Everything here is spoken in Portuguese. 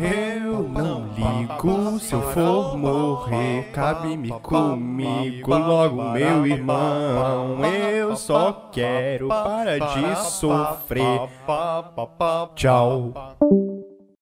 Eu não ligo se eu for morrer, cabe-me comigo logo, meu irmão. Eu só quero parar de sofrer. Tchau.